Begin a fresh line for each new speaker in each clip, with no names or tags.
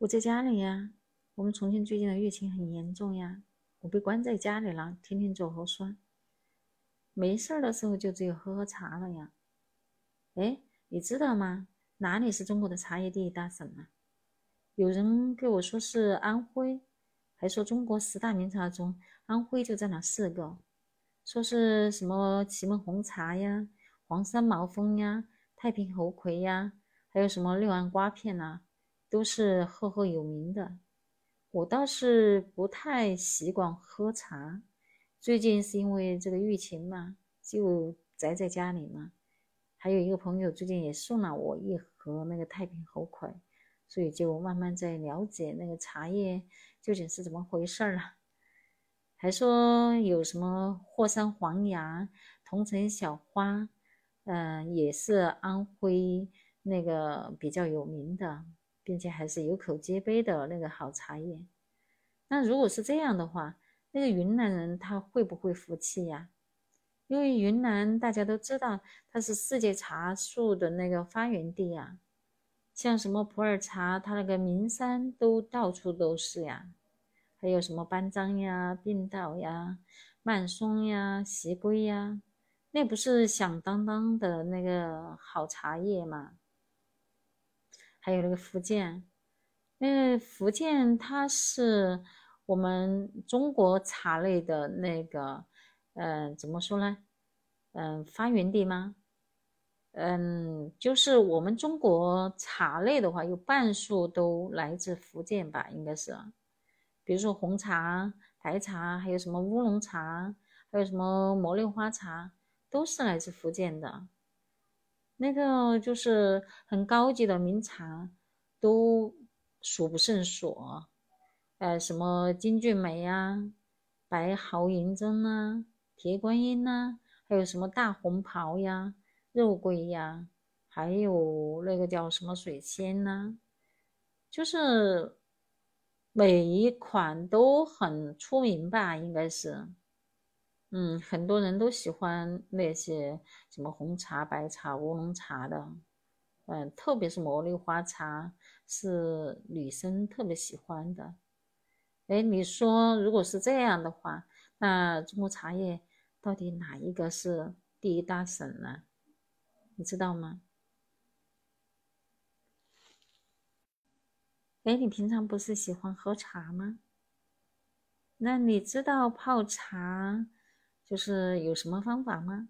我在家里呀。我们重庆最近的疫情很严重呀，我被关在家里了，天天做核酸。没事儿的时候就只有喝喝茶了呀。哎，你知道吗？哪里是中国的茶叶第一大省啊？有人跟我说是安徽，还说中国十大名茶中安徽就占了四个，说是什么祁门红茶呀、黄山毛峰呀、太平猴魁呀，还有什么六安瓜片呐，都是赫赫有名的。我倒是不太习惯喝茶，最近是因为这个疫情嘛，就宅在家里嘛。还有一个朋友最近也送了我一盒那个太平猴魁，所以就慢慢在了解那个茶叶究竟是怎么回事了。还说有什么霍山黄芽、桐城小花，嗯，也是安徽那个比较有名的。并且还是有口皆碑的那个好茶叶。那如果是这样的话，那个云南人他会不会服气呀？因为云南大家都知道，它是世界茶树的那个发源地呀。像什么普洱茶，它那个名山都到处都是呀。还有什么班章呀、病道呀、曼松呀、西归呀，那不是响当当的那个好茶叶吗？还有那个福建，那个福建它是我们中国茶类的那个，嗯，怎么说呢？嗯，发源地吗？嗯，就是我们中国茶类的话，有半数都来自福建吧，应该是。比如说红茶、白茶，还有什么乌龙茶，还有什么茉莉花茶，都是来自福建的。那个就是很高级的名茶，都数不胜数。呃，什么金骏眉啊、白毫银针呐、铁观音呐，还有什么大红袍呀、肉桂呀，还有那个叫什么水仙呐，就是每一款都很出名吧，应该是。嗯，很多人都喜欢那些什么红茶、白茶、乌龙茶的，嗯，特别是茉莉花茶是女生特别喜欢的。哎，你说如果是这样的话，那中国茶叶到底哪一个是第一大省呢？你知道吗？哎，你平常不是喜欢喝茶吗？那你知道泡茶？就是有什么方法吗？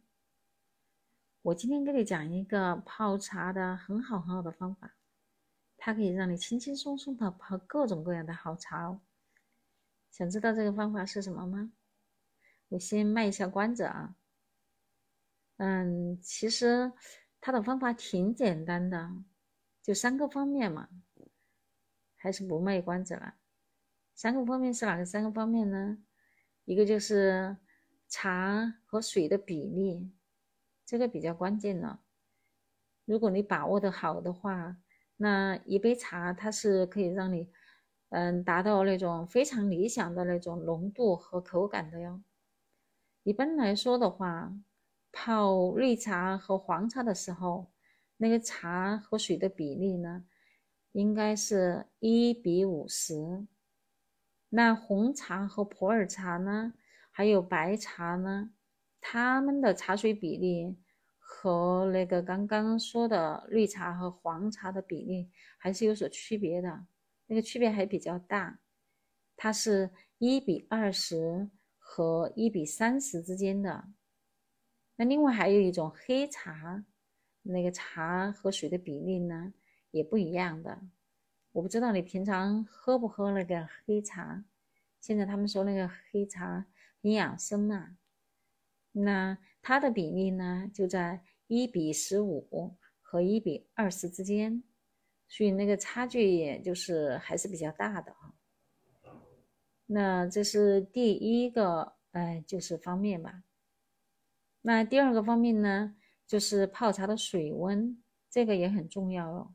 我今天给你讲一个泡茶的很好很好的方法，它可以让你轻轻松松的泡各种各样的好茶哦。想知道这个方法是什么吗？我先卖一下关子啊。嗯，其实它的方法挺简单的，就三个方面嘛。还是不卖关子了。三个方面是哪个三个方面呢？一个就是。茶和水的比例，这个比较关键了。如果你把握的好的话，那一杯茶它是可以让你，嗯，达到那种非常理想的那种浓度和口感的哟。一般来说的话，泡绿茶和黄茶的时候，那个茶和水的比例呢，应该是一比五十。那红茶和普洱茶呢？还有白茶呢，它们的茶水比例和那个刚刚说的绿茶和黄茶的比例还是有所区别的，那个区别还比较大，它是一比二十和一比三十之间的。那另外还有一种黑茶，那个茶和水的比例呢也不一样的。我不知道你平常喝不喝那个黑茶，现在他们说那个黑茶。营养生嘛，那它的比例呢就在一比十五和一比二十之间，所以那个差距也就是还是比较大的啊。那这是第一个，哎，就是方面吧。那第二个方面呢，就是泡茶的水温，这个也很重要哦。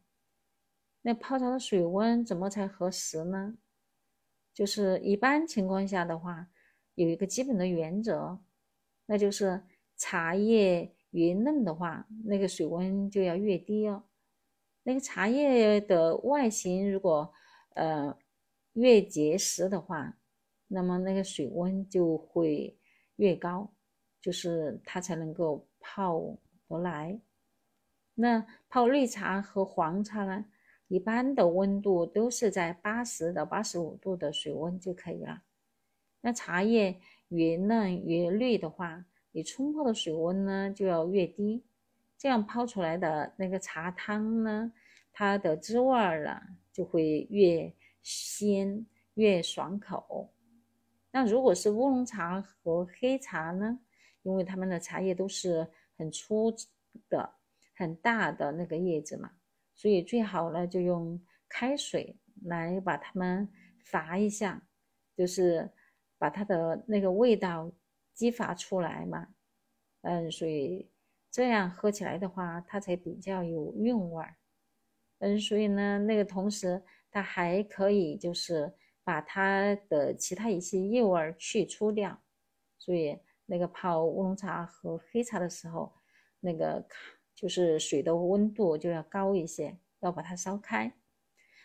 那泡茶的水温怎么才合适呢？就是一般情况下的话。有一个基本的原则，那就是茶叶越嫩的话，那个水温就要越低哦。那个茶叶的外形如果呃越结实的话，那么那个水温就会越高，就是它才能够泡得来。那泡绿茶和黄茶呢，一般的温度都是在八十到八十五度的水温就可以了。那茶叶越嫩越绿的话，你冲泡的水温呢就要越低，这样泡出来的那个茶汤呢，它的滋味儿呢就会越鲜越爽口。那如果是乌龙茶和黑茶呢，因为它们的茶叶都是很粗的。很大的那个叶子嘛，所以最好呢就用开水来把它们伐一下，就是把它的那个味道激发出来嘛。嗯，所以这样喝起来的话，它才比较有韵味儿。嗯，所以呢，那个同时它还可以就是把它的其他一些异味去除掉。所以那个泡乌龙茶和黑茶的时候，那个。就是水的温度就要高一些，要把它烧开。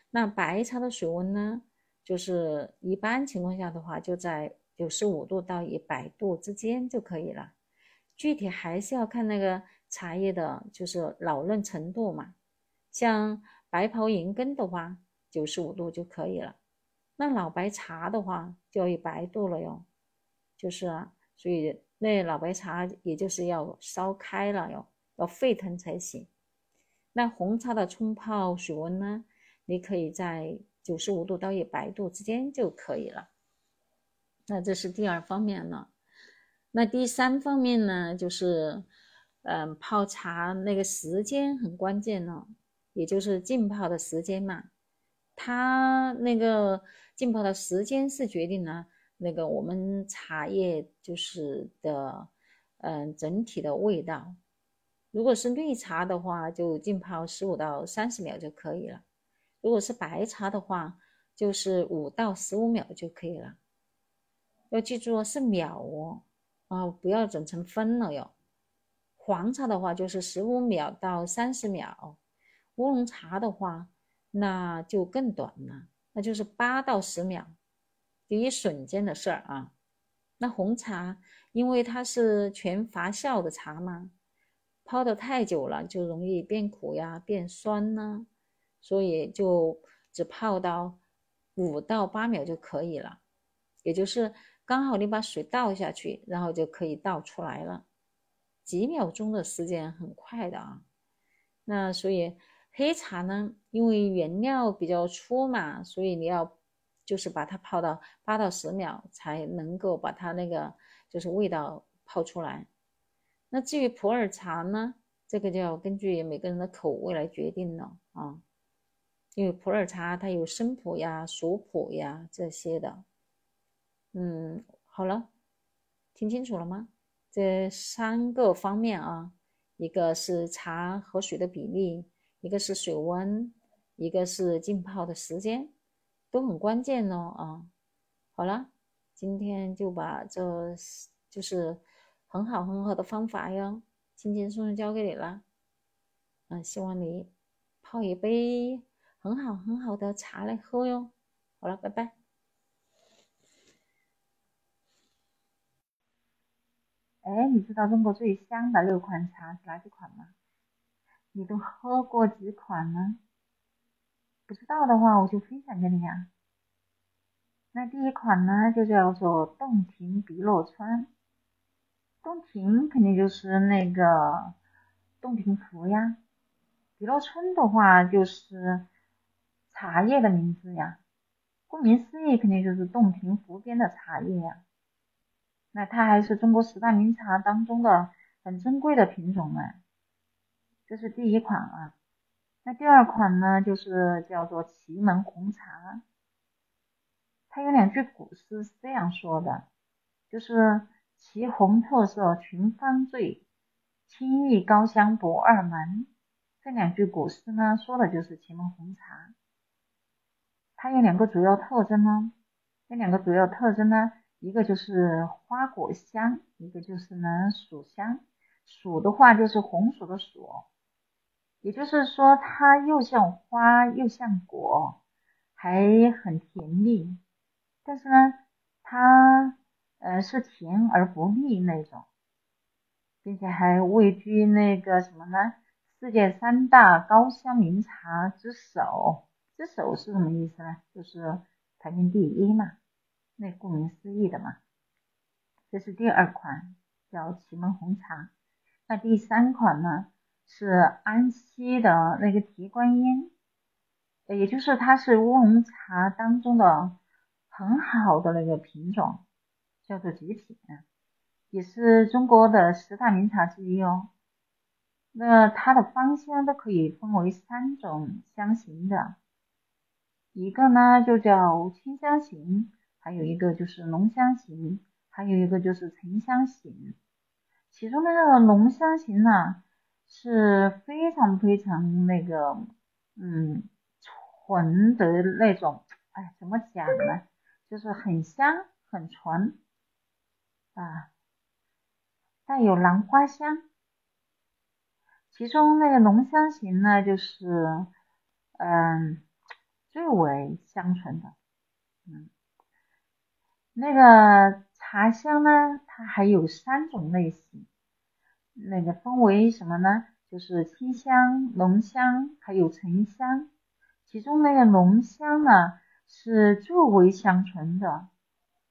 那白茶的水温呢，就是一般情况下的话，就在九十五度到一百度之间就可以了。具体还是要看那个茶叶的，就是老嫩程度嘛。像白袍银根的话，九十五度就可以了。那老白茶的话，就要一百度了哟。就是啊，所以那老白茶也就是要烧开了哟。要沸腾才行。那红茶的冲泡水温呢？你可以在九十五度到一百度之间就可以了。那这是第二方面了。那第三方面呢，就是，嗯，泡茶那个时间很关键了，也就是浸泡的时间嘛。它那个浸泡的时间是决定了那个我们茶叶就是的，嗯，整体的味道。如果是绿茶的话，就浸泡十五到三十秒就可以了；如果是白茶的话，就是五到十五秒就可以了。要记住哦是秒哦，啊，不要整成分了哟。黄茶的话就是十五秒到三十秒，乌龙茶的话那就更短了，那就是八到十秒，就一瞬间的事儿啊。那红茶因为它是全发酵的茶嘛。泡的太久了，就容易变苦呀、变酸呢，所以就只泡到五到八秒就可以了，也就是刚好你把水倒下去，然后就可以倒出来了，几秒钟的时间很快的啊。那所以黑茶呢，因为原料比较粗嘛，所以你要就是把它泡到八到十秒才能够把它那个就是味道泡出来。那至于普洱茶呢，这个就要根据每个人的口味来决定了啊。因为普洱茶它有生普呀、熟普呀这些的。嗯，好了，听清楚了吗？这三个方面啊，一个是茶和水的比例，一个是水温，一个是浸泡的时间，都很关键哦啊。好了，今天就把这就是。很好很好的方法哟，轻轻松松教给你了。嗯，希望你泡一杯很好很好的茶来喝哟。好了，拜拜。
哎，你知道中国最香的六款茶是哪几款吗？你都喝过几款呢？不知道的话，我就分享给你啊。那第一款呢，就叫做洞庭碧螺春。洞庭肯定就是那个洞庭湖呀，碧螺春的话就是茶叶的名字呀，顾名思义肯定就是洞庭湖边的茶叶呀。那它还是中国十大名茶当中的很珍贵的品种呢。这是第一款啊。那第二款呢，就是叫做祁门红茶，它有两句古诗是这样说的，就是。祁红特色群芳醉，清逸高香不二门。这两句古诗呢，说的就是祁门红茶。它有两个主要特征呢，这两个主要特征呢，一个就是花果香，一个就是呢薯香。薯的话就是红薯的薯，也就是说它又像花又像果，还。很甜蜜，但是呢，它呃是甜而不腻那种，并且还位居那个什么呢？世界三大高香名茶之首，之首是什么意思呢？就是排名第一嘛，那顾名思义的嘛。这是第二款，叫祁门红茶。那第三款呢，是安溪的那个提观音，也就是它是乌龙茶当中的很好的那个品种，叫做极品，也是中国的十大名茶之一哦。那它的芳香都可以分为三种香型的，一个呢就叫清香型，还有一个就是浓香型，还有一个就是沉香型。其中的那个浓香型呢是非常非常那个，嗯，纯的那种，哎，怎么讲呢？就是很香很纯啊，带有兰花香。其中那个浓香型呢，就是嗯最为香醇的，嗯，那个茶香呢，它还有三种类型，那个分为什么呢？就是清香、浓香，还有沉香。其中那个浓香呢，是最为香醇的，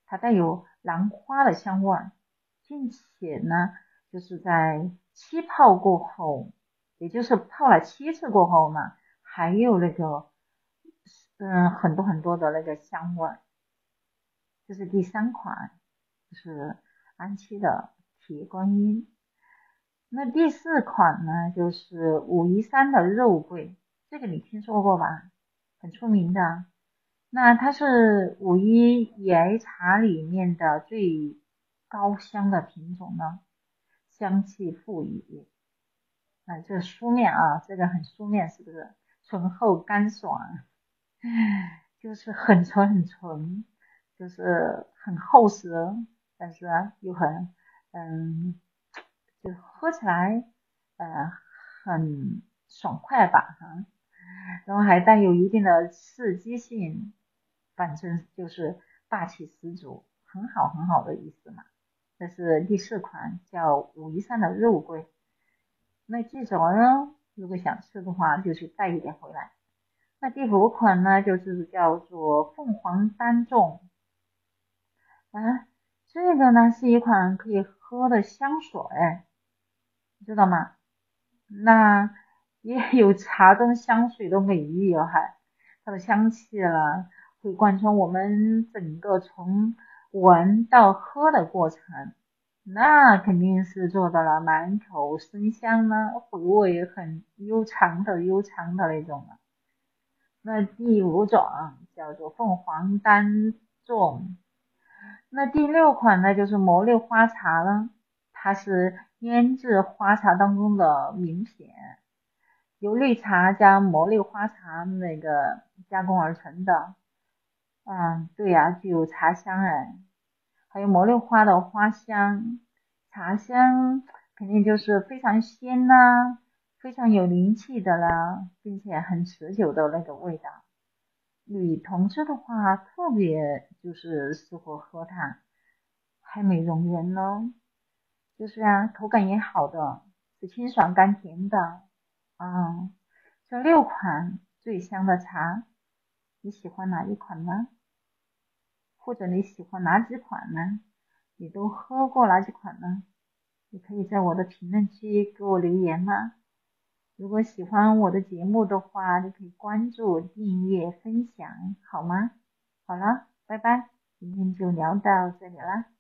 它带有兰花的香味，并且呢，就是在气泡过后。也就是泡了七次过后呢，还有那个，嗯，很多很多的那个香味。这是第三款，就是安七的铁观音。那第四款呢，就是武夷山的肉桂，这个你听说过吧？很出名的。那它是武夷岩茶里面的最高香的品种呢，香气馥郁。啊，这书面啊，这个很书面，是不是？醇厚干爽，就是很纯很纯，就是很厚实，但是又很嗯，就喝起来呃很爽快吧，哈，然后还带有一定的刺激性，反正就是霸气十足，很好很好的意思嘛。这是第四款，叫武夷山的肉桂。那这种呢，如果想吃的话，就去带一点回来。那第五款呢，就是叫做凤凰单种啊，这个呢是一款可以喝的香水，知道吗？那也有茶中香水的美誉哦，还它的香气了，会贯穿我们整个从闻到喝的过程。那肯定是做到了满口生香呢，回味很悠长的悠长的那种了。那第五种叫做凤凰单种，那第六款呢就是茉莉花茶了，它是腌制花茶当中的名品，由绿茶加茉莉花茶那个加工而成的。嗯，对呀，具有茶香哎。还有茉莉花的花香，茶香肯定就是非常鲜呐，非常有灵气的啦，并且很持久的那个味道。女同志的话，特别就是适合喝它，还美容人呢。就是啊，口感也好的，是清爽甘甜的。嗯，这六款最香的茶，你喜欢哪一款呢？或者你喜欢哪几款呢？你都喝过哪几款呢？你可以在我的评论区给我留言吗？如果喜欢我的节目的话，就可以关注、订阅、分享，好吗？好了，拜拜，今天就聊到这里了。